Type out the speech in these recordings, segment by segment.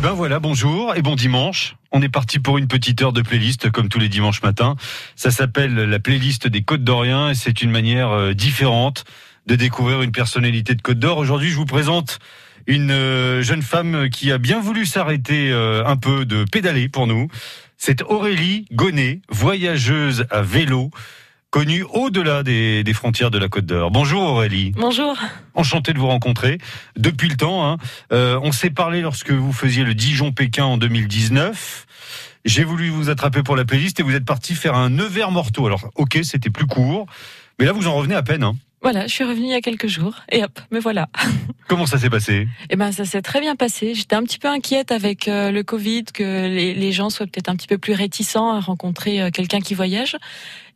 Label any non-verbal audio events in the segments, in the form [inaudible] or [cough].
Et ben voilà, bonjour et bon dimanche. On est parti pour une petite heure de playlist comme tous les dimanches matins. Ça s'appelle la playlist des Côtes d'Orient et c'est une manière euh, différente de découvrir une personnalité de Côte d'Or. Aujourd'hui, je vous présente une euh, jeune femme qui a bien voulu s'arrêter euh, un peu de pédaler pour nous. C'est Aurélie Gonnet, voyageuse à vélo connue au-delà des, frontières de la Côte d'Or. Bonjour Aurélie. Bonjour. Enchanté de vous rencontrer. Depuis le temps, hein. euh, on s'est parlé lorsque vous faisiez le Dijon-Pékin en 2019. J'ai voulu vous attraper pour la playlist et vous êtes parti faire un Nevers-Morteau. Alors, ok, c'était plus court, mais là vous en revenez à peine. Hein. Voilà, je suis revenue il y a quelques jours et hop, me voilà. [laughs] Comment ça s'est passé? Eh ben, ça s'est très bien passé. J'étais un petit peu inquiète avec euh, le Covid, que les, les gens soient peut-être un petit peu plus réticents à rencontrer euh, quelqu'un qui voyage.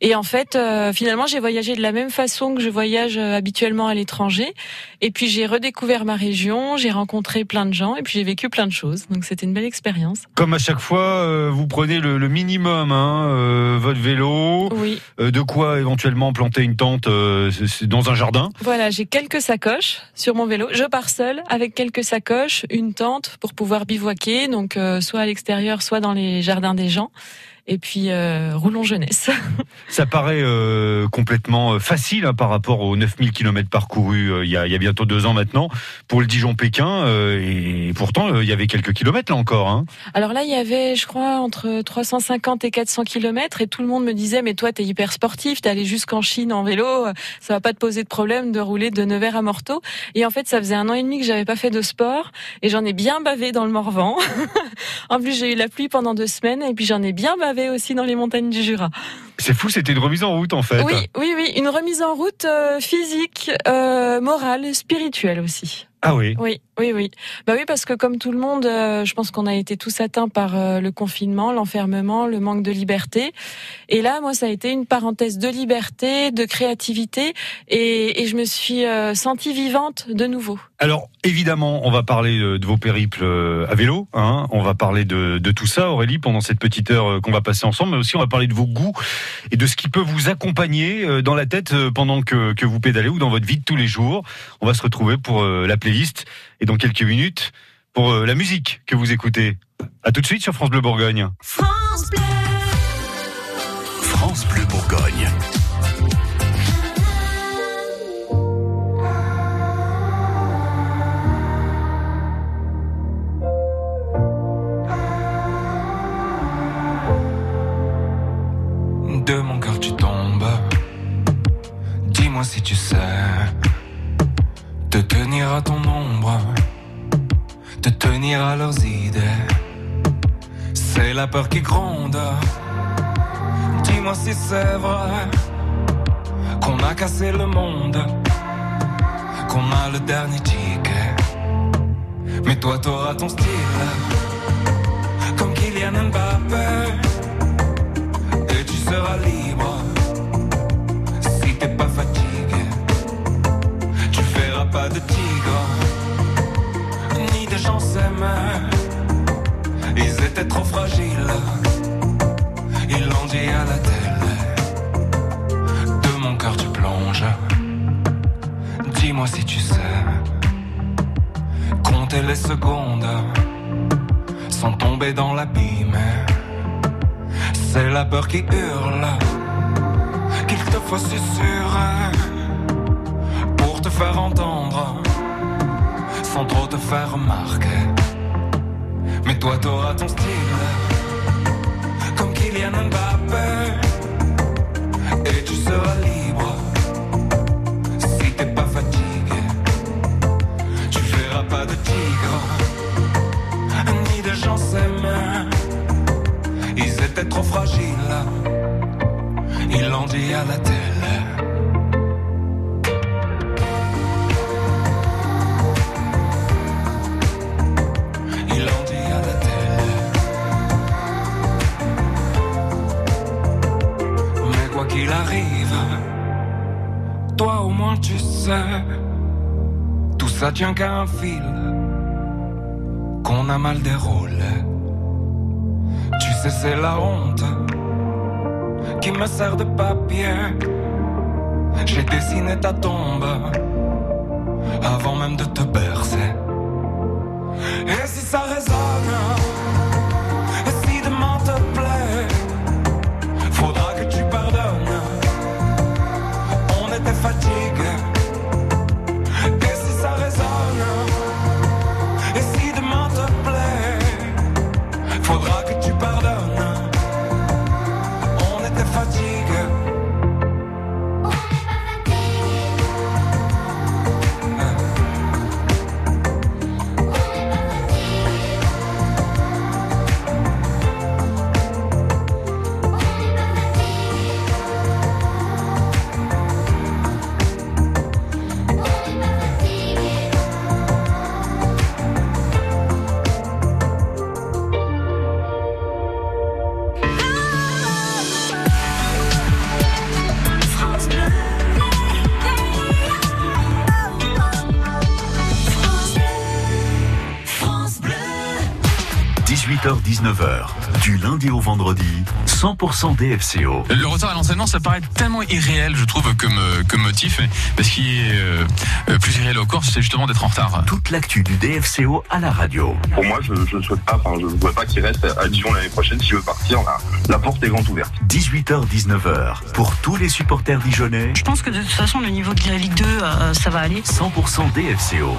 Et en fait, euh, finalement, j'ai voyagé de la même façon que je voyage habituellement à l'étranger. Et puis j'ai redécouvert ma région, j'ai rencontré plein de gens et puis j'ai vécu plein de choses. Donc c'était une belle expérience. Comme à chaque fois, vous prenez le, le minimum, hein, votre vélo. Oui. de quoi éventuellement planter une tente dans un jardin Voilà, j'ai quelques sacoches sur mon vélo. Je pars seule avec quelques sacoches, une tente pour pouvoir bivouaquer, donc euh, soit à l'extérieur, soit dans les jardins des gens et puis euh, roulons jeunesse. [laughs] Ça paraît euh, complètement euh, facile hein, par rapport aux 9000 km parcourus euh, il, y a, il y a bientôt deux ans maintenant pour le Dijon-Pékin et pourtant il y avait quelques kilomètres là encore. Hein. Alors là il y avait je crois entre 350 et 400 km et tout le monde me disait mais toi t'es hyper sportif, t'es allé jusqu'en Chine en vélo, ça va pas te poser de problème de rouler de Nevers à Morteau. Et en fait ça faisait un an et demi que j'avais pas fait de sport et j'en ai bien bavé dans le Morvan. [laughs] en plus j'ai eu la pluie pendant deux semaines et puis j'en ai bien bavé aussi dans les montagnes du Jura. C'est fou, c'était une remise en route en fait. Oui, oui, oui, une remise en route euh, physique, euh, morale, spirituelle aussi. Ah oui. Oui, oui, oui. Bah oui, parce que comme tout le monde, euh, je pense qu'on a été tous atteints par euh, le confinement, l'enfermement, le manque de liberté. Et là, moi, ça a été une parenthèse de liberté, de créativité, et, et je me suis euh, sentie vivante de nouveau. Alors, évidemment, on va parler de vos périples à vélo. Hein. On va parler de, de, tout ça, Aurélie, pendant cette petite heure qu'on va passer ensemble. Mais aussi, on va parler de vos goûts et de ce qui peut vous accompagner dans la tête pendant que, que vous pédalez ou dans votre vie de tous les jours. On va se retrouver pour la playlist et dans quelques minutes pour euh, la musique que vous écoutez. À tout de suite sur France Bleu Bourgogne. France Bleu. France Bleu Bourgogne. De mon cœur tu tombes. Dis-moi si tu sais te tenir à ton ombre, te tenir à leurs idées. C'est la peur qui gronde. Dis-moi si c'est vrai qu'on a cassé le monde, qu'on a le dernier ticket. Mais toi, t'auras ton style, comme Kylian Mbappé, et tu seras libre. pas de tigre, ni de gens s'aimaient. Ils étaient trop fragiles, ils l'ont dit à la télé. De mon cœur tu plonges, dis-moi si tu sais. Compter les secondes sans tomber dans l'abîme. C'est la peur qui hurle, qu'il te faut susurrer te faire entendre, sans trop te faire remarquer. Mais toi, t'auras ton style, comme Kylian Mbappé, et tu seras libre. Si t'es pas fatigué, tu verras pas de tigre, ni de gens s'aimer. Ils étaient trop fragiles, ils l'ont dit à la télé. Toi au moins tu sais, tout ça tient qu'à un fil qu'on a mal déroulé. C'est la honte qui me sert de papier. J'ai dessiné ta tombe avant même de te bercer. Et si 19h, du lundi au vendredi, 100% DFCO. Le retard à l'enseignement, ça paraît tellement irréel, je trouve, comme, comme motif. Parce qu'il est euh, euh, plus irréel encore, c'est justement d'être en retard. Toute l'actu du DFCO à la radio. Pour moi, je ne souhaite pas, enfin, je ne voudrais pas qu'il reste à Dijon l'année prochaine. S'il veut partir, la, porte est grande ouverte. 18h, 19h, pour tous les supporters dijonnais. Je pense que de toute façon, le niveau de la Ligue 2, euh, ça va aller. 100% DFCO.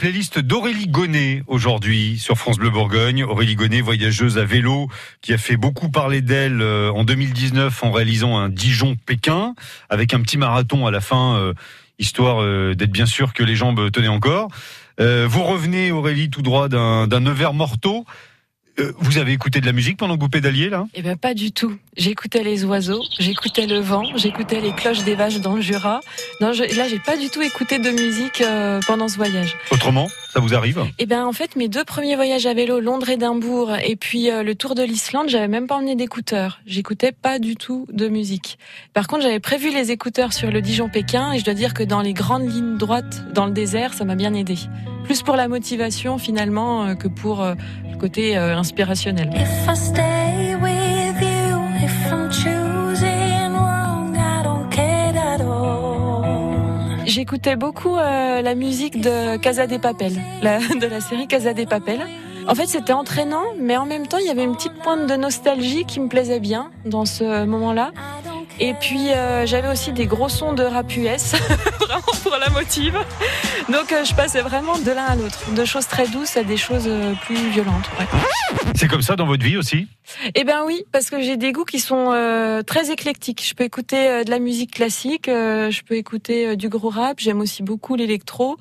Playlist d'Aurélie Gonnet aujourd'hui sur France Bleu Bourgogne. Aurélie Gonnet, voyageuse à vélo, qui a fait beaucoup parler d'elle euh, en 2019 en réalisant un Dijon-Pékin avec un petit marathon à la fin, euh, histoire euh, d'être bien sûr que les jambes tenaient encore. vous revenez, Aurélie, tout droit d'un Nevers morteau. Euh, vous avez écouté de la musique pendant que vous pédaliez là? Eh ben pas du tout. J'écoutais les oiseaux, j'écoutais le vent, j'écoutais les cloches des vaches dans le Jura. Non, je, là j'ai pas du tout écouté de musique euh, pendant ce voyage. Autrement, ça vous arrive? Eh ben en fait mes deux premiers voyages à vélo, Londres-Édimbourg et puis euh, le Tour de l'Islande, j'avais même pas emmené d'écouteurs. J'écoutais pas du tout de musique. Par contre, j'avais prévu les écouteurs sur le Dijon-Pékin et je dois dire que dans les grandes lignes droites dans le désert, ça m'a bien aidé. Plus pour la motivation finalement que pour côté inspirationnel. J'écoutais beaucoup euh, la musique de Casa des Papel, de la série Casa des Papel. En fait, c'était entraînant, mais en même temps, il y avait une petite pointe de nostalgie qui me plaisait bien dans ce moment-là. Et puis euh, j'avais aussi des gros sons de rap US, [laughs] vraiment pour la motive. Donc euh, je passais vraiment de l'un à l'autre, de choses très douces à des choses euh, plus violentes. C'est comme ça dans votre vie aussi? Eh ben oui, parce que j'ai des goûts qui sont très éclectiques. Je peux écouter de la musique classique, je peux écouter du gros rap, j'aime aussi beaucoup l'électro.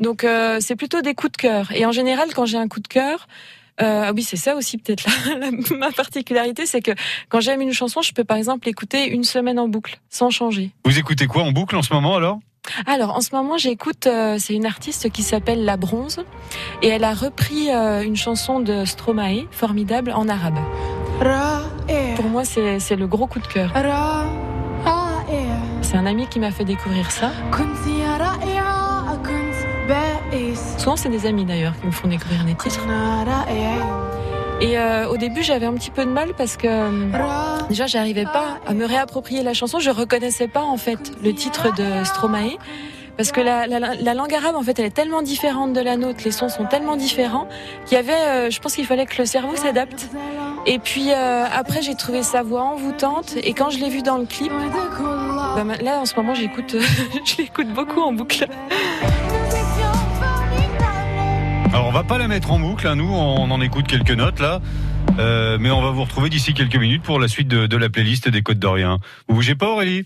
Donc c'est plutôt des coups de cœur. Et en général, quand j'ai un coup de cœur, euh, ah oui, c'est ça aussi peut-être [laughs] ma particularité, c'est que quand j'aime une chanson, je peux par exemple l'écouter une semaine en boucle, sans changer. Vous écoutez quoi en boucle en ce moment alors? Alors en ce moment j'écoute, euh, c'est une artiste qui s'appelle La Bronze et elle a repris euh, une chanson de Stromae, formidable, en arabe. Pour moi c'est le gros coup de cœur. C'est un ami qui m'a fait découvrir ça. Souvent, c'est des amis d'ailleurs qui me font découvrir des titres. Et euh, au début, j'avais un petit peu de mal parce que euh, déjà, j'arrivais pas à me réapproprier la chanson. Je reconnaissais pas en fait le titre de Stromae. Parce que la, langue arabe, en fait, elle est tellement différente de la nôtre, les sons sont tellement différents qu'il y avait, euh, je pense qu'il fallait que le cerveau s'adapte. Et puis après, j'ai trouvé sa voix envoûtante. Et quand je l'ai vue dans le clip, bah, là, en ce moment, j'écoute, [laughs] je l'écoute beaucoup en boucle. Alors on va pas la mettre en boucle, hein. nous on en écoute quelques notes là, euh, mais on va vous retrouver d'ici quelques minutes pour la suite de, la playlist des Côtes d'Orient. Vous bougez pas Aurélie?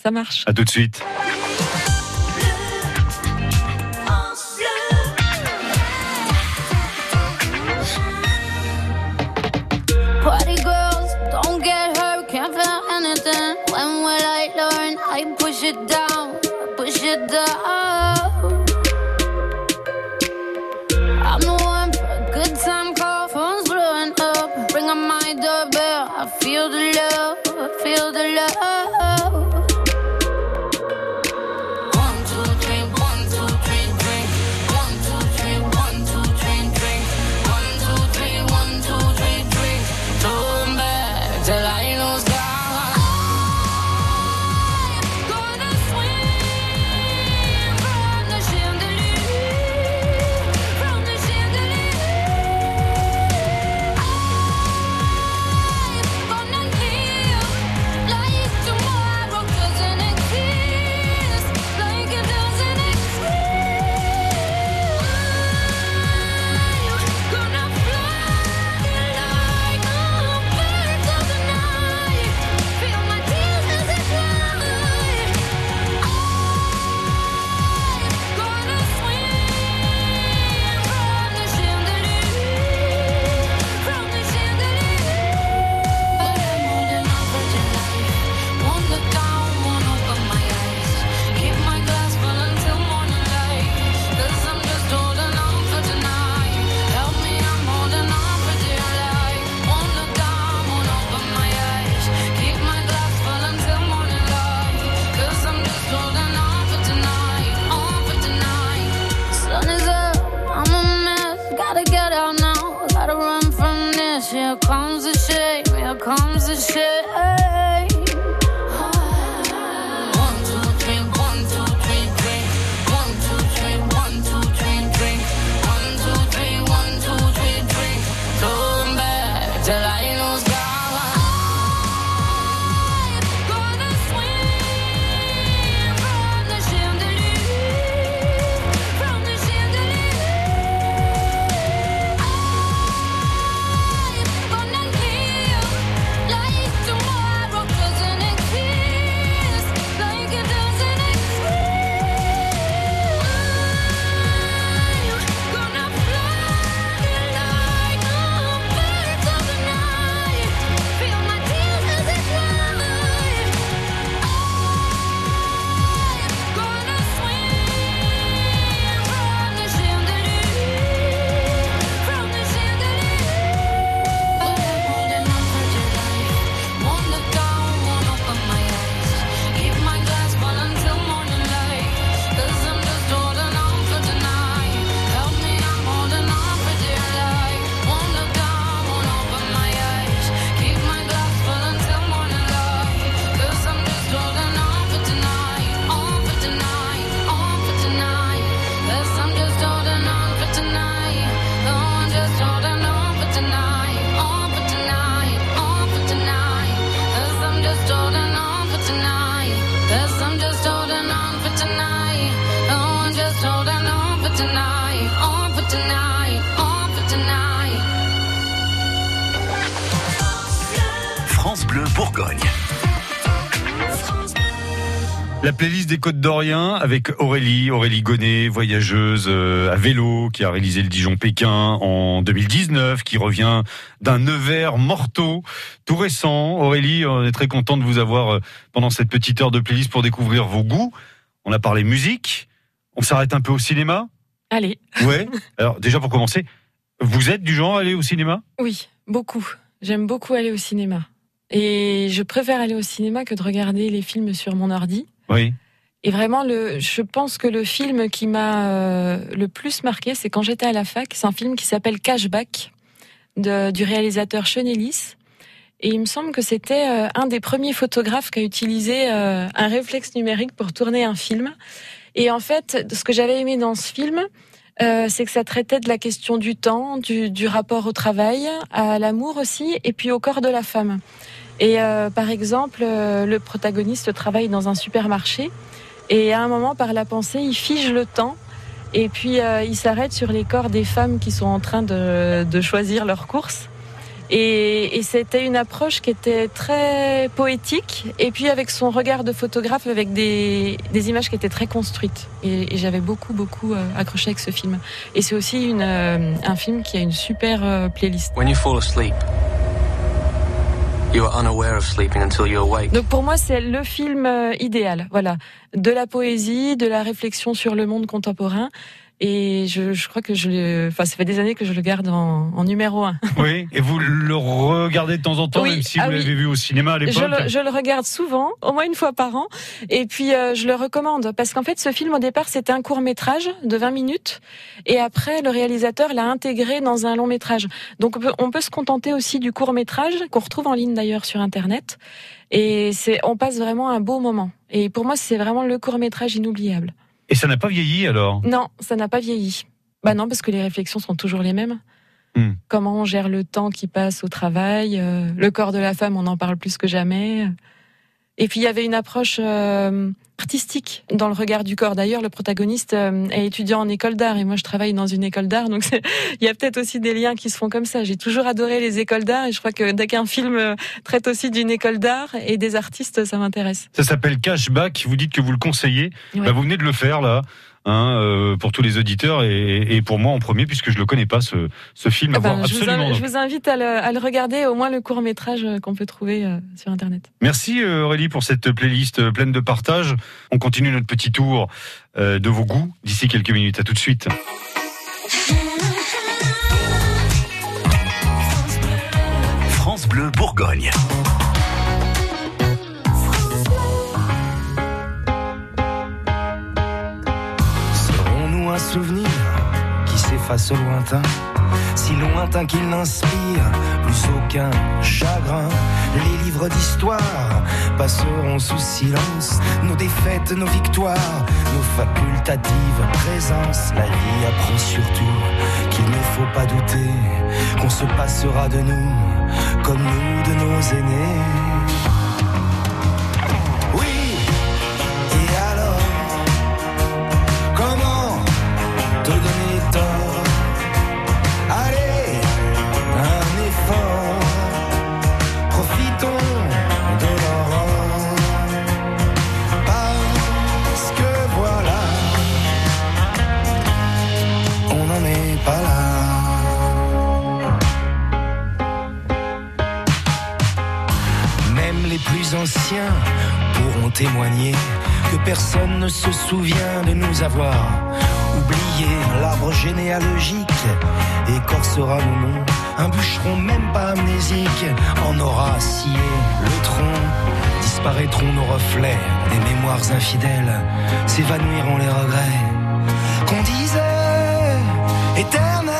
Ça marche. À tout de suite. push it down, push it down. Feel the love, tonight, for tonight. France Bleu Bourgogne. La playlist des Côtes d'Orient avec Aurélie, Aurélie Gonnet, voyageuse euh, à vélo, qui a réalisé le Dijon-Pékin en 2019, qui revient d'un Nevers morteau, tout récent. Aurélie, on est très content de vous avoir euh, pendant cette petite heure de playlist pour découvrir vos goûts. On a parlé musique, on s'arrête un peu au cinéma. Allez, Ouais. [laughs] Alors déjà pour commencer, vous êtes du genre à aller au cinéma? Oui, beaucoup. J'aime beaucoup aller au cinéma. Et je préfère aller au cinéma que de regarder les films sur mon ordi. Oui. Et vraiment, le, je pense que le film qui m'a euh, le plus marqué, c'est quand j'étais à la fac. C'est un film qui s'appelle Cashback de- du réalisateur Sean Ellis. Et il me semble que c'était euh, un des premiers photographes qui a utilisé euh, un réflexe numérique pour tourner un film. Et en fait, ce que j'avais aimé dans ce film, euh, c'est que ça traitait de la question du temps, du, rapport au travail, à l'amour aussi, et puis au corps de la femme. Et euh, par exemple, euh, le protagoniste travaille dans un supermarché et à un moment, par la pensée, il fige le temps et puis il s'arrête sur les corps des femmes qui sont en train de, de choisir leur course. Et, et c'était une approche qui était très poétique et puis avec son regard de photographe, avec des, des images qui étaient très construites. Et, et j'avais beaucoup, beaucoup euh, accroché avec ce film. Et c'est aussi une, euh, un film qui a une super playlist. When you fall asleep, you are unaware of sleeping until you awake. Donc pour moi, c'est le film euh, idéal. Voilà, de la poésie, de la réflexion sur le monde contemporain. Et je, je crois que je le, enfin, ça fait des années que je le garde en, en numéro un. [laughs] Oui. Et vous le regardez de temps en temps, Oui, même si ah vous oui. l'avez vu au cinéma à Je l'époque le, je le regarde souvent, au moins une fois par an. Et puis euh, je le recommande parce qu'en fait, ce film au départ, c'était un court métrage de 20 minutes, et après, le réalisateur l'a intégré dans un long métrage. Donc on peut, on peut se contenter aussi du court métrage qu'on retrouve en ligne d'ailleurs sur internet. Et c'est, on passe vraiment un beau moment. Et pour moi, c'est vraiment le court métrage inoubliable. Et ça n'a pas vieilli alors? Non, ça n'a pas vieilli. Bah non, parce que les réflexions sont toujours les mêmes. Hmm. Comment on gère le temps qui passe au travail, euh, le corps de la femme, on en parle plus que jamais. Et puis il y avait une approche euh, artistique dans le regard du corps. D'ailleurs, le protagoniste euh, est étudiant en école d'art et moi je travaille dans une école d'art, donc il y a peut-être aussi des liens qui se font comme ça. J'ai toujours adoré les écoles d'art et je crois que dès qu'un film euh, traite aussi d'une école d'art et des artistes, ça m'intéresse. Ça s'appelle Cashback. Vous dites que vous le conseillez. Ouais. Bah, vous venez de le faire là. Hein, euh, pour tous les auditeurs et, et pour moi en premier puisque je le connais pas ce, ce film à Eh ben, voir je, vous absolument. inv- je vous invite à le, à le regarder, au moins le court métrage qu'on peut trouver euh, sur Internet. Merci euh, Aurélie pour cette playlist euh, pleine de partage. On continue notre petit tour euh, de vos goûts d'ici quelques minutes. À tout de suite. France Bleu Bourgogne. Qui s'efface lointain. Si lointain qu'il n'inspire plus aucun chagrin. Les livres d'histoire passeront sous silence. Nos défaites, nos victoires, nos facultatives présences. La vie apprend surtout qu'il ne faut pas douter Qu'on se passera de nous comme nous de nos aînés pourront témoigner que personne ne se souvient de nous avoir oublié l'arbre généalogique écorcera nos noms. Un bûcheron même pas amnésique en aura scié le tronc. Disparaîtront nos reflets des mémoires infidèles, s'évanouiront les regrets qu'on disait éternels.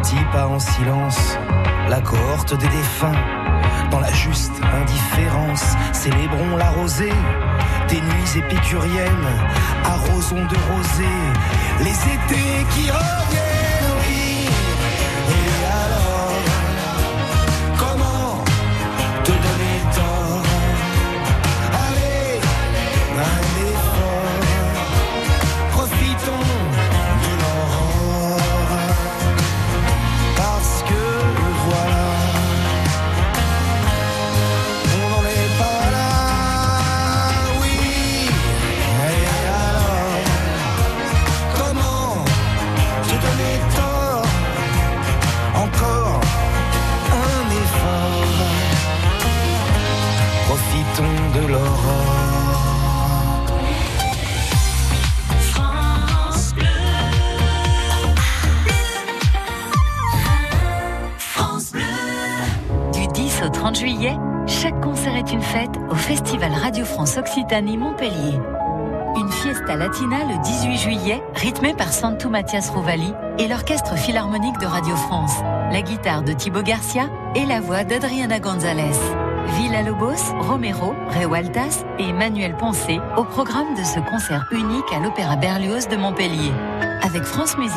À petits pas en silence la cohorte des défunts. Dans la juste indifférence, célébrons la rosée des nuits épicuriennes, arrosons de rosée les étés qui reviennent. Profitons de l'aurore. France Bleu. France Bleu. Du 10 au 30 juillet, chaque concert est une fête au Festival Radio France Occitanie Montpellier. Une fiesta latina le 18 juillet, rythmée par Santo Mathias Rovali et l'Orchestre Philharmonique de Radio France, la guitare de Thibaut Garcia et la voix d'Adriana Gonzalez. Villa Lobos, Romero, Rewaltas et Manuel Poncé au programme de ce concert unique à l'Opéra Berlioz de Montpellier. Avec France Musique.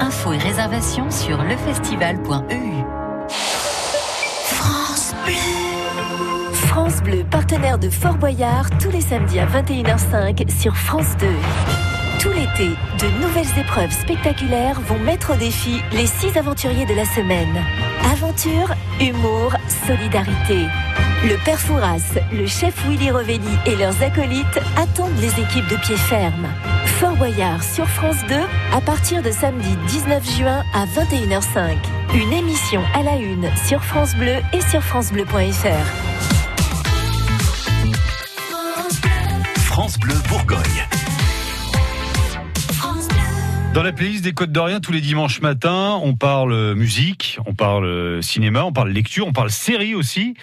Infos et réservations sur lefestival.eu. France Bleu. France Bleu, partenaire de Fort Boyard, tous les samedis à 21h05 sur France 2. Tout l'été, de nouvelles épreuves spectaculaires vont mettre au défi les six aventuriers de la semaine. Aventure, humour, solidarité. Le père Fouras, le chef Willy Revelli et leurs acolytes attendent les équipes de pied ferme. Fort Boyard sur France 2 à partir de samedi 19 juin à 21h05. Une émission à la une sur France Bleu et sur francebleu.fr. France Bleu Bourgogne. France Bleu. Dans la playlist des Côtes d'Orient, tous les dimanches matins, on parle musique, on parle cinéma, on parle lecture, on parle série aussi.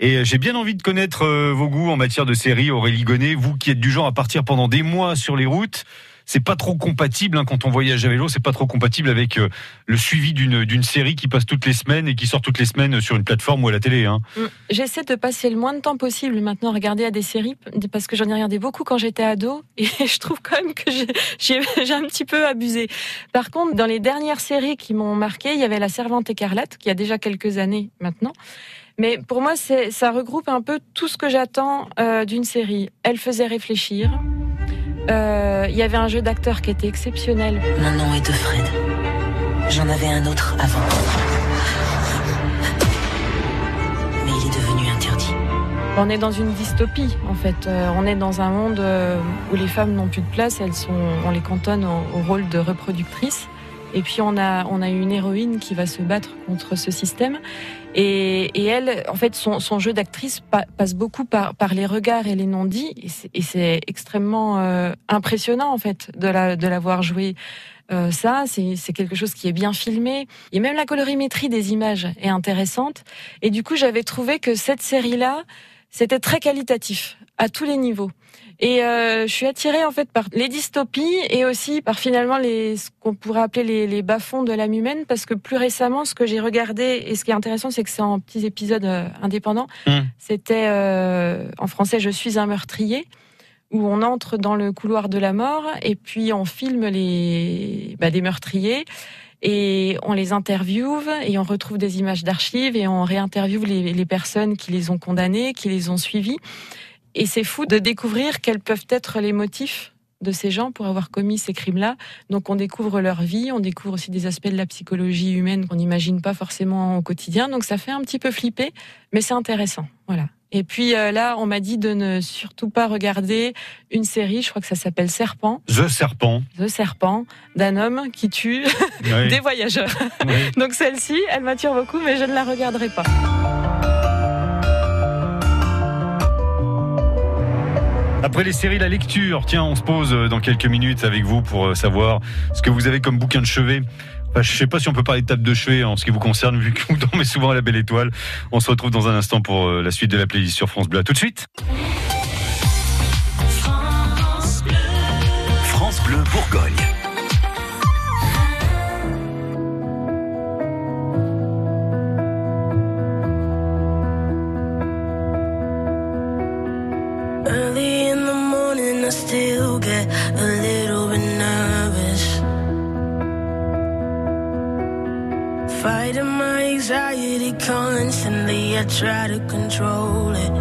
Et j'ai bien envie de connaître euh, vos goûts en matière de série, Aurélie Gonnet, vous qui êtes du genre à partir pendant des mois sur les routes. C'est pas trop compatible hein, quand on voyage à vélo, c'est pas trop compatible avec euh, le suivi d'une série qui passe toutes les semaines et qui sort toutes les semaines sur une plateforme ou à la télé. Hein. Mm. J'essaie de passer le moins de temps possible maintenant à regarder à des séries parce que j'en ai regardé beaucoup quand j'étais ado et [laughs] je trouve quand même que j'ai un petit peu abusé. Par contre, dans les dernières séries qui m'ont marqué, il y avait La Servante écarlate qui a déjà quelques années maintenant. Mais pour moi, ça regroupe un peu tout ce que j'attends euh, d'une série. Elle faisait réfléchir. Euh, Il y avait un jeu d'acteur qui était exceptionnel. Mon nom est de Fred. J'en avais un autre avant. Mais il est devenu interdit. On est dans une dystopie, en fait. Euh, on est dans un monde où les femmes n'ont plus de place, elles sont, on les cantonne au, au rôle de reproductrices. Et puis on a, on a une héroïne qui va se battre contre ce système. Et, et elle, en fait, son, son jeu d'actrice pa- passe beaucoup par, par les regards et les non-dits. Et c'est- extrêmement euh, impressionnant, en fait, de la, de l'avoir joué. Euh, ça, c'est quelque chose qui est bien filmé. Et même la colorimétrie des images est intéressante. Et du coup, j'avais trouvé que cette série-là, c'était très qualitatif à tous les niveaux. Et euh, je suis attirée en fait par les dystopies et aussi par finalement les ce qu'on pourrait appeler les, les bas-fonds de l'âme humaine parce que plus récemment ce que j'ai regardé et ce qui est intéressant c'est que c'est en petits épisodes euh, indépendants. Mm. C'était euh, en français je suis un meurtrier où on entre dans le couloir de la mort et puis on filme les bah, des meurtriers et on les interviewe et on retrouve des images d'archives et on réinterviewe les, les personnes qui les ont condamnés, qui les ont suivis. Et c'est fou de découvrir quels peuvent être les motifs de ces gens pour avoir commis ces crimes-là. Donc on découvre leur vie, on découvre aussi des aspects de la psychologie humaine qu'on n'imagine pas forcément au quotidien. Donc ça fait un petit peu flipper, mais c'est intéressant. Voilà. Et puis euh, là, on m'a dit de ne surtout pas regarder une série, je crois que ça s'appelle Serpent, The Serpent. The Serpent, d'un homme qui tue Oui. [laughs] des voyageurs. Oui. Donc celle-ci, elle m'attire beaucoup, mais je ne la regarderai pas. Après les séries, la lecture. Tiens, on se pose euh, dans quelques minutes avec vous pour euh, savoir ce que vous avez comme bouquin de chevet. Je sais pas si on peut parler de table de chevet en ce qui vous concerne, vu que vous [laughs] dormez souvent à la belle étoile. On se retrouve dans un instant pour euh, la suite de la playlist sur France Bleu. À tout de suite. France Bleu Bourgogne. Anxiety constantly. I try to control it.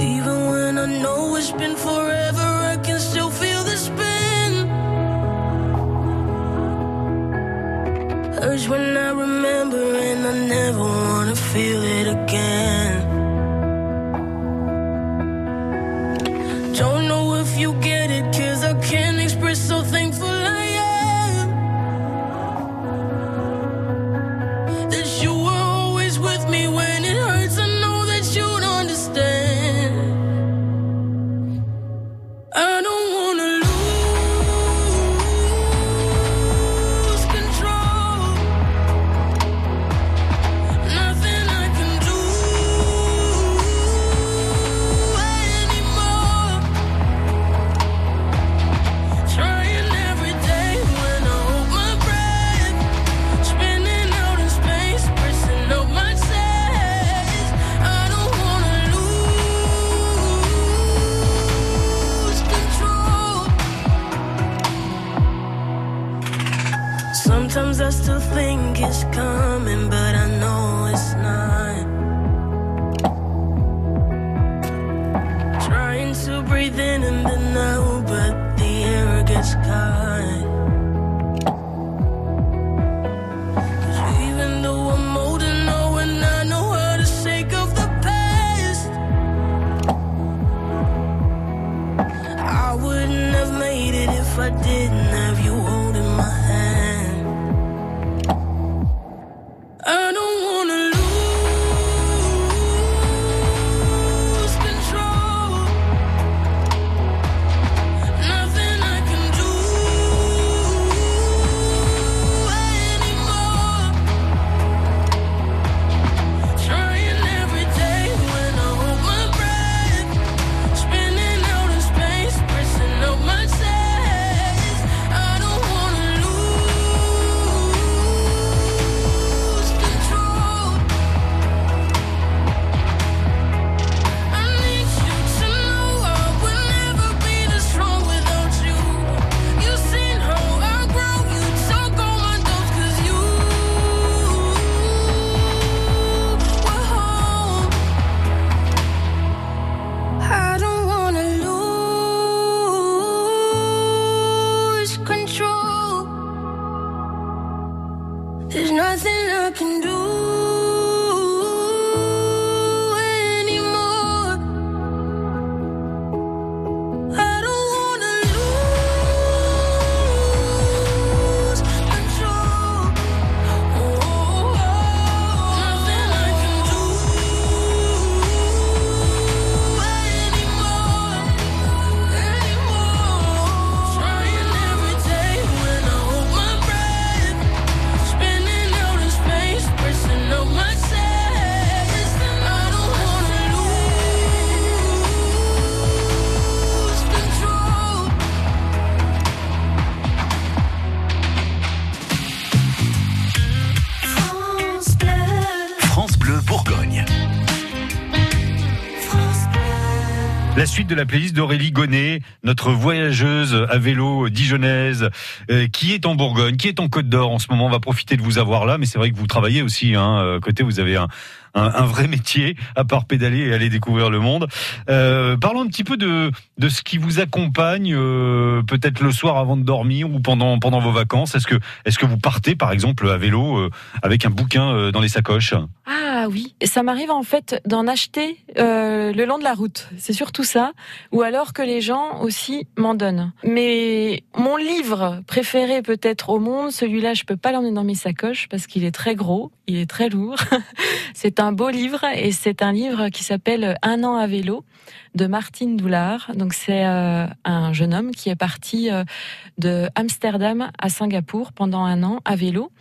Even when I know it's been forever, I can still feel the spin. Hurts when I remember, and I never wanna feel it again. De la playlist d'Aurélie Gonnet, notre voyageuse à vélo dijonnaise, euh, qui est en Bourgogne, qui est en Côte d'Or en ce moment. On va profiter de vous avoir là, mais c'est vrai que vous travaillez aussi. Hein, euh, côté, vous avez un, un, vrai métier à part pédaler et aller découvrir le monde. Euh, parlons un petit peu de de ce qui vous accompagne, euh, peut-être le soir avant de dormir ou pendant pendant vos vacances. Est-ce que est-ce que vous partez par exemple à vélo euh, avec un bouquin dans les sacoches? Ah oui, ça m'arrive en fait d'en acheter le long de la route. C'est surtout ça. Ou alors que les gens aussi m'en donnent. Mais mon livre préféré peut-être au monde, celui-là, je peux pas l'emmener dans mes sacoches parce qu'il est très gros, il est très lourd. [laughs] c'est un beau livre et c'est un livre qui s'appelle Un an à vélo de Martine Doulard. Donc c'est euh, un jeune homme qui est parti euh, de Amsterdam à Singapour pendant un an à vélo.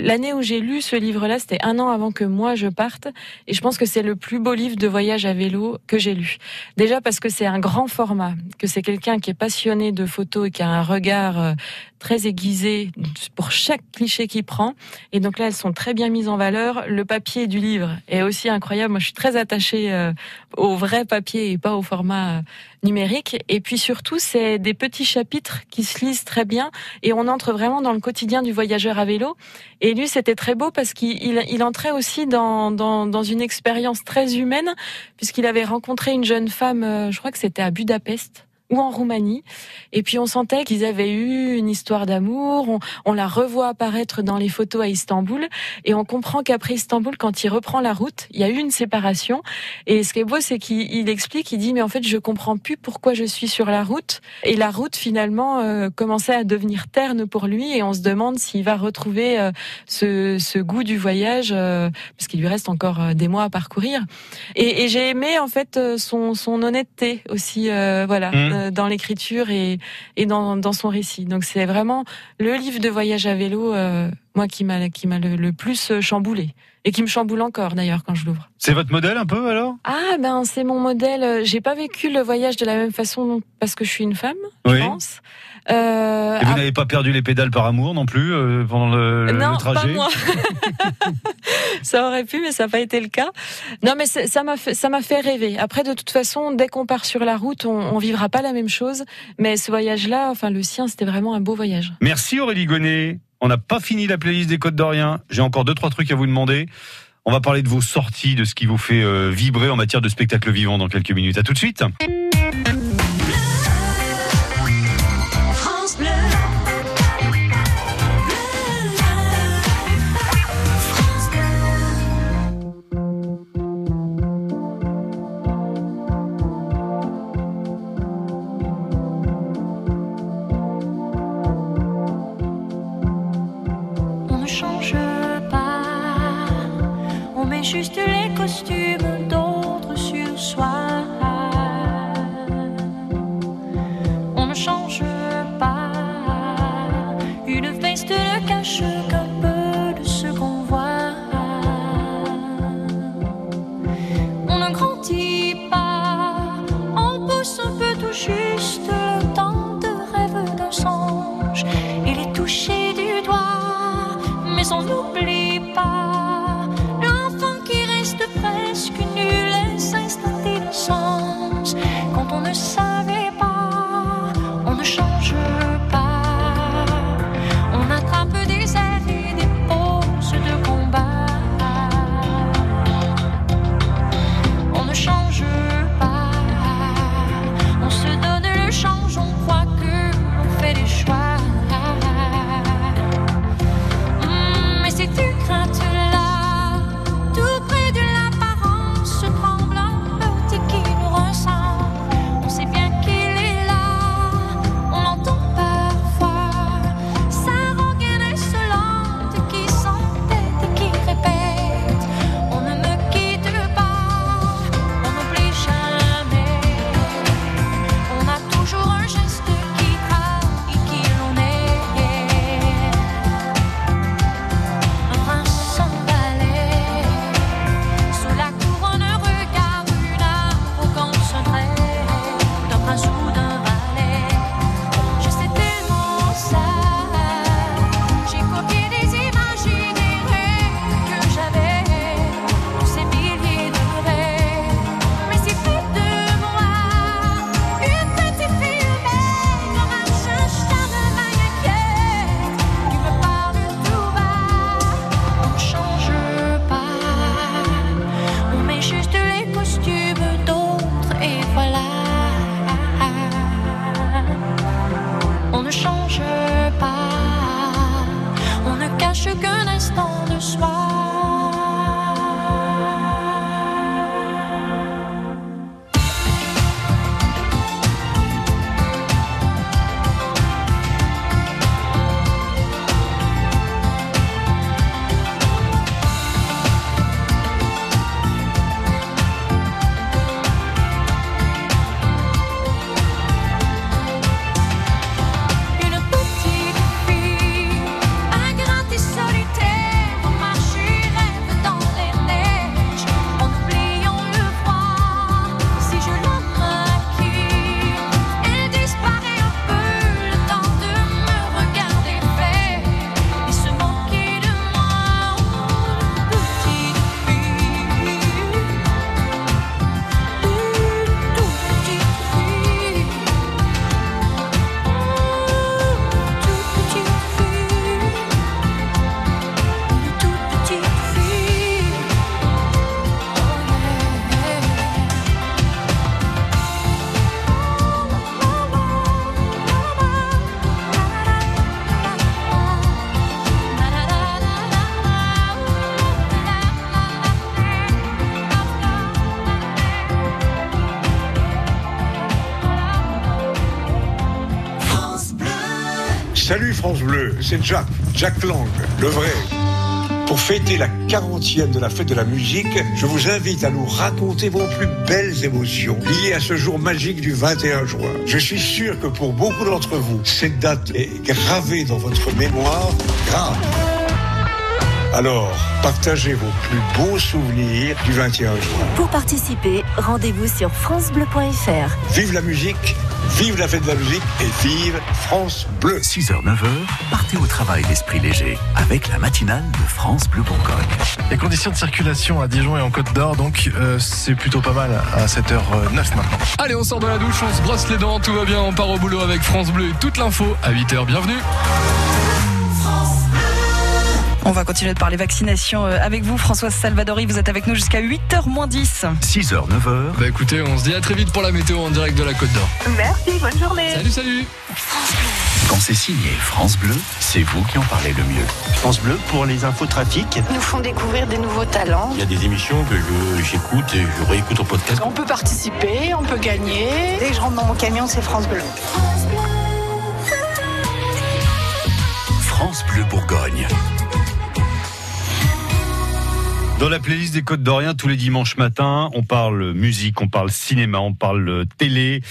L'année où j'ai lu ce livre-là, c'était un an avant que moi je parte, et je pense que c'est le plus beau livre de voyage à vélo que j'ai lu. Déjà parce que c'est un grand format, que c'est quelqu'un qui est passionné de photos et qui a un regard euh, très aiguisé pour chaque cliché qu'il prend, et donc là elles sont très bien mises en valeur le papier du livre est aussi incroyable. Moi, je suis très attachée euh, au vrai papier et pas au format numérique. Et puis surtout, c'est des petits chapitres qui se lisent très bien et on entre vraiment dans le quotidien du voyageur à vélo. Et lui, c'était très beau parce qu'il il, entrait aussi dans, dans, dans une expérience très humaine puisqu'il avait rencontré une jeune femme, euh, je crois que c'était à Budapest ou en Roumanie. Et puis on sentait qu'ils avaient eu une histoire d'amour. On, on la revoit apparaître dans les photos à Istanbul. Et on comprend qu'après Istanbul, quand il reprend la route, il y a eu une séparation. Et ce qui est beau, c'est qu'il il explique, il dit, mais en fait, je comprends plus pourquoi je suis sur la route. Et la route, finalement, euh, commençait à devenir terne pour lui. Et on se demande s'il va retrouver euh, ce, ce goût du voyage, euh, parce qu'il lui reste encore euh, des mois à parcourir. Et, et j'ai aimé, en fait, euh, son, son honnêteté aussi, euh, voilà, Mmh. Euh, dans l'écriture et, et dans, dans son récit. Donc c'est vraiment le livre de voyage à vélo, euh, moi, qui m'a qui m'a le, le plus euh, chamboulé. Et qui me chamboule encore d'ailleurs quand je l'ouvre. C'est votre modèle un peu alors? Ah ben c'est mon modèle. J'ai pas vécu le voyage de la même façon parce que je suis une femme, je pense. Euh, Et vous ah, n'avez pas perdu les pédales par amour non plus euh, pendant le, non, le pas trajet moi. [laughs] ça aurait pu, mais ça n'a pas été le cas. Non, mais ça m'a fait, ça m'a fait rêver. Après, de toute façon, dès qu'on part sur la route, on, on vivra pas la même chose. Mais ce voyage-là, enfin le sien, c'était vraiment un beau voyage. Merci Aurélie Gonnet. On n'a pas fini la playlist des Côtes d'Orient. J'ai encore deux trois trucs à vous demander. On va parler de vos sorties, de ce qui vous fait euh, vibrer en matière de spectacle vivant dans quelques minutes. À tout de suite. C'est Jack, Jack Lang, le vrai. Pour fêter la 40e de la fête de la musique, je vous invite à nous raconter vos plus belles émotions liées à ce jour magique du 21 juin. Je suis sûr que pour beaucoup d'entre vous, cette date est gravée dans votre mémoire, grave. Alors, partagez vos plus beaux souvenirs du 21 juin. Pour participer, rendez-vous sur francebleu.fr. Vive la musique, vive la fête de la musique et vive France Bleu. 6h, 9h, partez au travail l'esprit léger avec la matinale de France Bleu Bourgogne. Les conditions de circulation à Dijon et en Côte d'Or, donc euh, c'est plutôt pas mal à 7h09 maintenant. Allez, on sort de la douche, on se brosse les dents, tout va bien, on part au boulot avec France Bleu et toute l'info à 8h. Bienvenue. On va continuer de parler vaccination euh, avec vous, Françoise Salvadori. Vous êtes avec nous jusqu'à 8h moins 10. 6h, 9h. Bah écoutez, on se dit à très vite pour la météo en direct de la Côte d'Or. Merci, bonne journée. Salut, salut. Quand c'est signé France Bleu, c'est vous qui en parlez le mieux. France Bleu pour les infos trafic. nous font découvrir des nouveaux talents. Il y a des émissions que je- j'écoute et je réécoute au podcast. On peut participer, on peut gagner. Dès que je rentre dans mon camion, c'est France Bleu. France Bleu Bourgogne. Dans la playlist des Côtes d'Orient, tous les dimanches matins, on parle musique, on parle cinéma, on parle télé,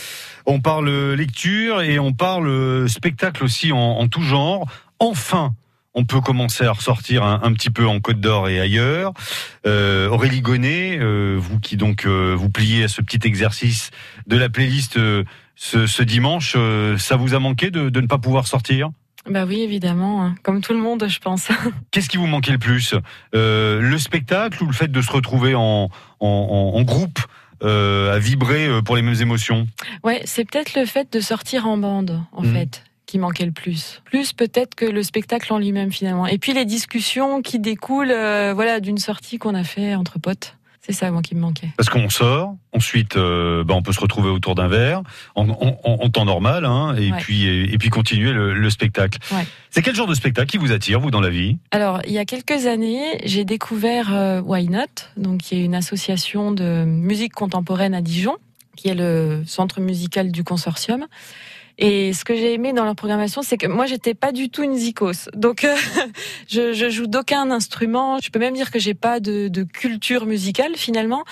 on parle lecture et on parle spectacle aussi en, tout genre. Enfin, on peut commencer à ressortir un, petit peu en Côte d'Or et ailleurs. Euh, Aurélie Gonnet, euh, vous qui donc euh, vous pliez à ce petit exercice de la playlist ce, dimanche, ça vous a manqué de ne pas pouvoir sortir? Bah oui, évidemment, hein. comme tout le monde, je pense. [laughs] Qu'est-ce qui vous manquait le plus? Euh, Le spectacle ou le fait de se retrouver en, en, groupe euh, à vibrer euh, pour les mêmes émotions? Ouais, c'est peut-être le fait de sortir en bande, en Mhm. fait, qui manquait le plus. Plus peut-être que le spectacle en lui-même, finalement. Et puis les discussions qui découlent, euh, voilà, d'une sortie qu'on a fait entre potes. C'est ça, moi, qui me manquait. Parce qu'on sort, ensuite euh, bah, on peut se retrouver autour d'un verre en, en- en- en temps normal, hein, et, Ouais. puis, et, puis continuer le, le spectacle. Ouais. C'est quel genre de spectacle qui vous attire, vous, dans la vie? Alors, il y a quelques années, j'ai découvert euh, Why Not, donc qui est une association de musique contemporaine à Dijon, qui est le centre musical du consortium. Et ce que j'ai aimé dans leur programmation, c'est que moi, j'étais pas du tout une zikos. Donc, euh, [laughs] je, je joue d'aucun instrument. Je peux même dire que j'ai pas de, de culture musicale finalement.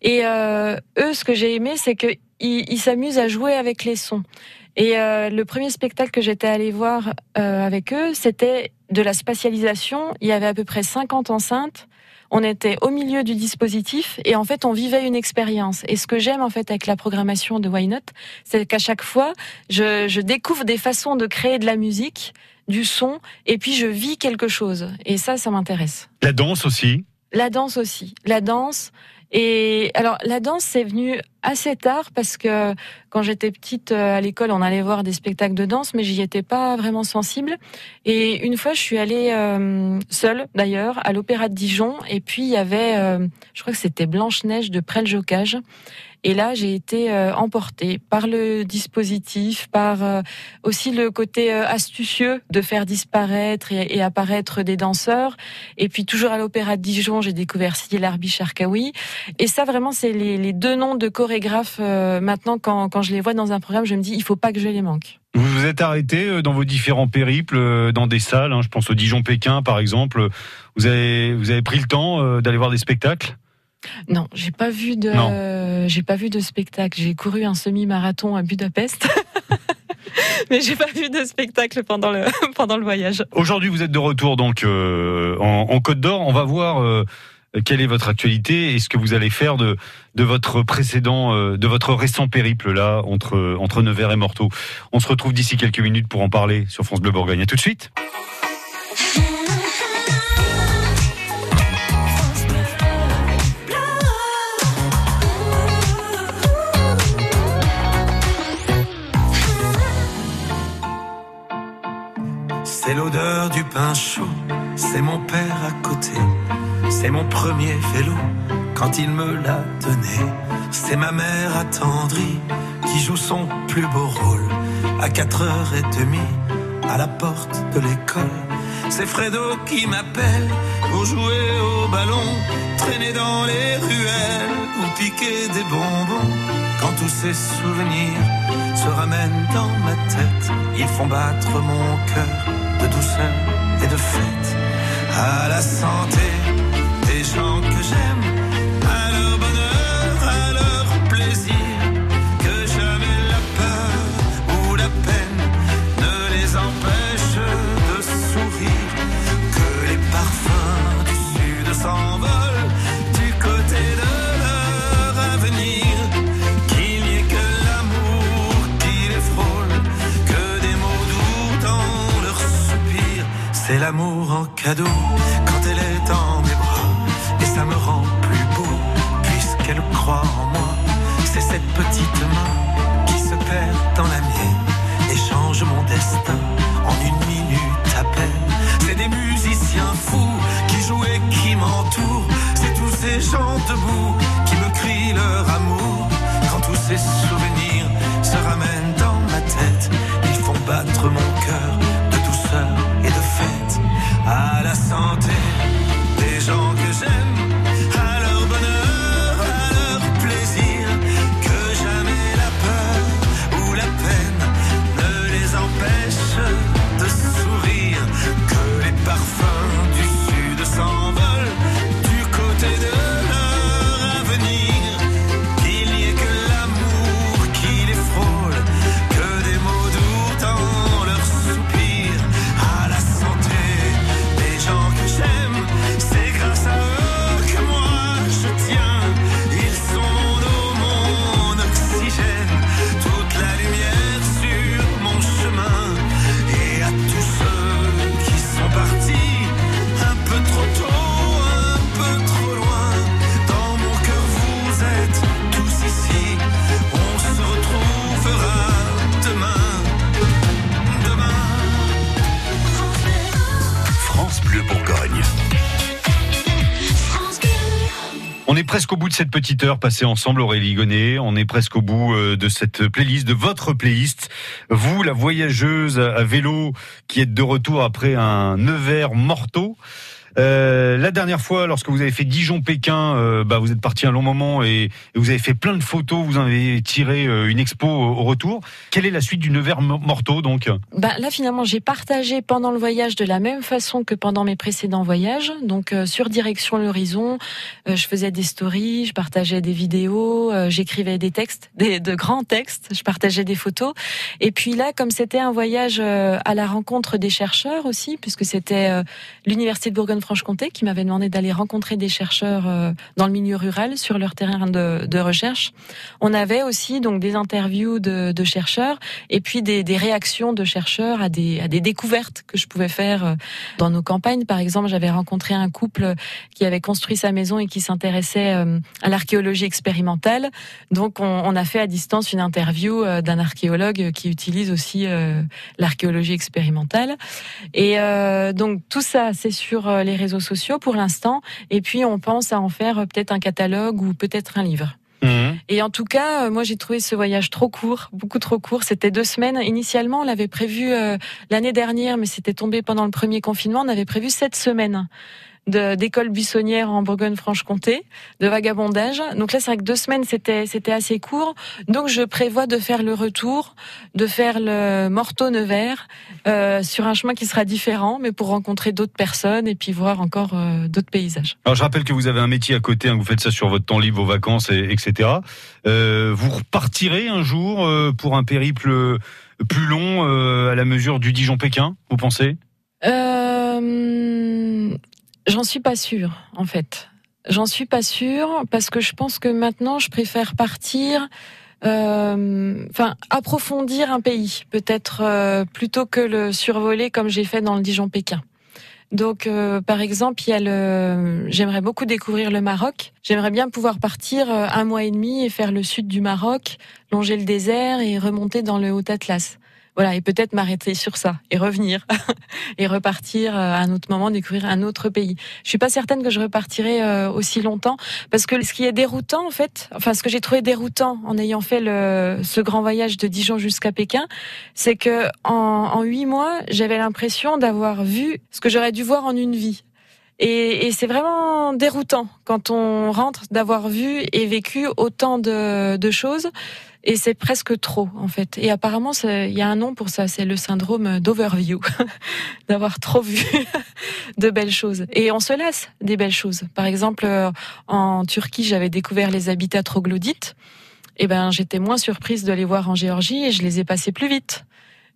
Et euh, eux, ce que j'ai aimé, c'est que ils ils s'amusent à jouer avec les sons. Et euh, le premier spectacle que j'étais allée voir euh, avec eux, c'était de la spatialisation. Il y avait à peu près 50 enceintes. On était au milieu du dispositif et en fait on vivait une expérience. Et ce que j'aime en fait avec la programmation de Why Not, c'est qu'à chaque fois je, je découvre des façons de créer de la musique, du son, et puis je vis quelque chose. Et ça, ça m'intéresse. La danse aussi La danse aussi. La danse. Et alors, la danse, c'est venu assez tard parce que quand j'étais petite euh, à l'école, on allait voir des spectacles de danse, mais j'y étais pas vraiment sensible. Et une fois, je suis allée euh, seule, d'ailleurs, à l'Opéra de Dijon. Et puis, il y avait, euh, je crois que c'était Blanche-Neige de Prel-Jocage. Et là, j'ai été euh, emportée par le dispositif, par euh, aussi le côté euh, astucieux de faire disparaître et, apparaître des danseurs. Et puis toujours à l'Opéra de Dijon, j'ai découvert Sidi Larbi Charkaoui. Et ça, vraiment, c'est les, deux noms de chorégraphes. maintenant, quand, quand je les vois dans un programme, je me dis, il faut pas que je les manque. Vous vous êtes arrêté dans vos différents périples, dans des salles, hein, je pense au Dijon-Pékin par exemple. Vous avez, vous avez pris le temps d'aller voir des spectacles? Non, j'ai pas vu de, euh, j'ai pas vu de spectacle. J'ai couru un semi-marathon à Budapest. [laughs] Mais j'ai pas vu de spectacle pendant le, [laughs] pendant le voyage. Aujourd'hui, vous êtes de retour donc euh, en, en Côte d'Or. On va voir euh, quelle est votre actualité et ce que vous allez faire de, de votre précédent, euh, de votre récent périple là entre entre Nevers et Morteau. On se retrouve d'ici quelques minutes pour en parler sur France Bleu Bourgogne. À tout de suite. C'est mon père à côté, c'est mon premier vélo quand il me l'a donné. C'est ma mère attendrie qui joue son plus beau rôle à 4h30 à la porte de l'école. C'est Fredo qui m'appelle pour jouer au ballon, traîner dans les ruelles ou piquer des bonbons. Quand tous ces souvenirs se ramènent dans ma tête. Ils font battre mon cœur de douceur et de fête. À la santé des gens que j'aime, cadeau quand elle est dans mes bras. Et ça me rend plus beau puisqu'elle croit en moi. C'est cette petite main qui se perd dans la mienne et change mon destin en une minute à peine. C'est des musiciens fous qui jouent et qui m'entourent. C'est tous ces gens debout qui me crient leur amour. Quand tous ces souvenirs se ramènent dans ma tête, ils font battre mon cœur santé au bout de cette petite heure passée ensemble, Aurélie Gonnet. On est presque au bout euh, de cette playlist, de votre playlist. Vous, la voyageuse à vélo qui êtes de retour après un Nevers morteau. Euh, la dernière fois, lorsque vous avez fait Dijon-Pékin, euh, bah, vous êtes parti un long moment et, vous avez fait plein de photos. Vous en avez tiré euh, une expo au, retour. Quelle est la suite du Nevers mo- morteau donc? Bah, là, finalement, j'ai partagé pendant le voyage de la même façon que pendant mes précédents voyages. Donc, sur direction l'horizon, je faisais des stories, je partageais des vidéos, j'écrivais des textes, [laughs] de grands textes, je partageais des photos. Et puis là, comme c'était un voyage à la rencontre des chercheurs aussi, puisque c'était l'université de Bourgogne-Franche-Comté qui m'avait demandé d'aller rencontrer des chercheurs euh, dans le milieu rural sur leur terrain de, recherche. On avait aussi donc des interviews de, chercheurs et puis des, réactions de chercheurs à des, découvertes que je pouvais faire euh, dans nos campagnes. Par exemple, j'avais rencontré un couple qui avait construit sa maison et qui s'intéressait euh, à l'archéologie expérimentale. Donc, on, a fait à distance une interview d'un archéologue qui utilise aussi l'archéologie expérimentale. Et donc, tout ça, c'est sur les réseaux sociaux pour l'instant. Et puis, on pense à en faire euh, peut-être un catalogue ou peut-être un livre. Et en tout cas, euh, moi j'ai trouvé ce voyage trop court, beaucoup trop court. C'était deux semaines. Initialement, on l'avait prévu euh, l'année dernière, mais c'était tombé pendant le premier confinement. On avait prévu sept semaines d'école buissonnière en Bourgogne-Franche-Comté, de vagabondage. Donc là, c'est vrai que deux semaines, c'était c'était assez court. Donc je prévois de faire le retour, de faire le Morteau-Nevers euh, sur un chemin qui sera différent, mais pour rencontrer d'autres personnes et puis voir encore euh, d'autres paysages. Alors je rappelle que vous avez un métier à côté, hein, vous faites ça sur votre temps libre, vos vacances, et, etc. Euh, vous repartirez un jour pour un périple plus long à la mesure du Dijon-Pékin, vous pensez? Euh, J'en suis pas sûre, en fait. J'en suis pas sûre parce que je pense que maintenant, je préfère partir, euh, enfin approfondir un pays, peut-être euh, plutôt que le survoler comme j'ai fait dans le Dijon-Pékin. Donc, euh, par exemple, il y a le. J'aimerais beaucoup découvrir le Maroc. J'aimerais bien pouvoir partir euh, un mois et demi et faire le sud du Maroc, longer le désert et remonter dans le Haut Atlas. Voilà, et peut-être m'arrêter sur ça et revenir [laughs] et repartir euh, à un autre moment, découvrir un autre pays. Je suis pas certaine que je repartirai euh, aussi longtemps parce que ce qui est déroutant en fait, enfin ce que j'ai trouvé déroutant en ayant fait le, ce grand voyage de Dijon jusqu'à Pékin, c'est que en, huit mois, j'avais l'impression d'avoir vu ce que j'aurais dû voir en une vie. Et, et c'est vraiment déroutant quand on rentre d'avoir vu et vécu autant de, de choses. Et c'est presque trop, en fait. Et apparemment, il y a un nom pour ça, c'est le syndrome d'overview, [laughs] d'avoir trop vu [laughs] de belles choses. Et on se lasse des belles choses. Par exemple, euh, en Turquie, j'avais découvert les habitats troglodytes. Et ben, j'étais moins surprise de les voir en Géorgie et je les ai passés plus vite.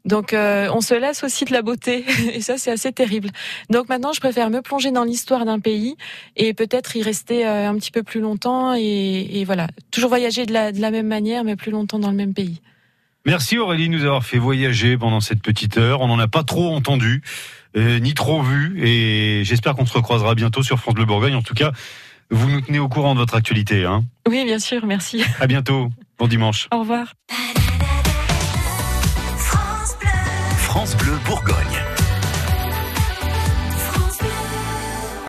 Donc, euh, on se lasse aussi de la beauté. [laughs] Et ça, c'est assez terrible. Donc maintenant, je préfère me plonger dans l'histoire d'un pays et peut-être y rester euh, un petit peu plus longtemps et, et voilà, toujours voyager de la, de la même manière, mais plus longtemps dans le même pays. Merci Aurélie de nous avoir fait voyager pendant cette petite heure. On n'en a pas trop entendu, euh, ni trop vu, et j'espère qu'on se recroisera bientôt sur France Bleu Bourgogne. En tout cas, vous nous tenez au courant de votre actualité. Hein. Oui, bien sûr, merci. À bientôt. Bon dimanche. Au revoir. Bourgogne.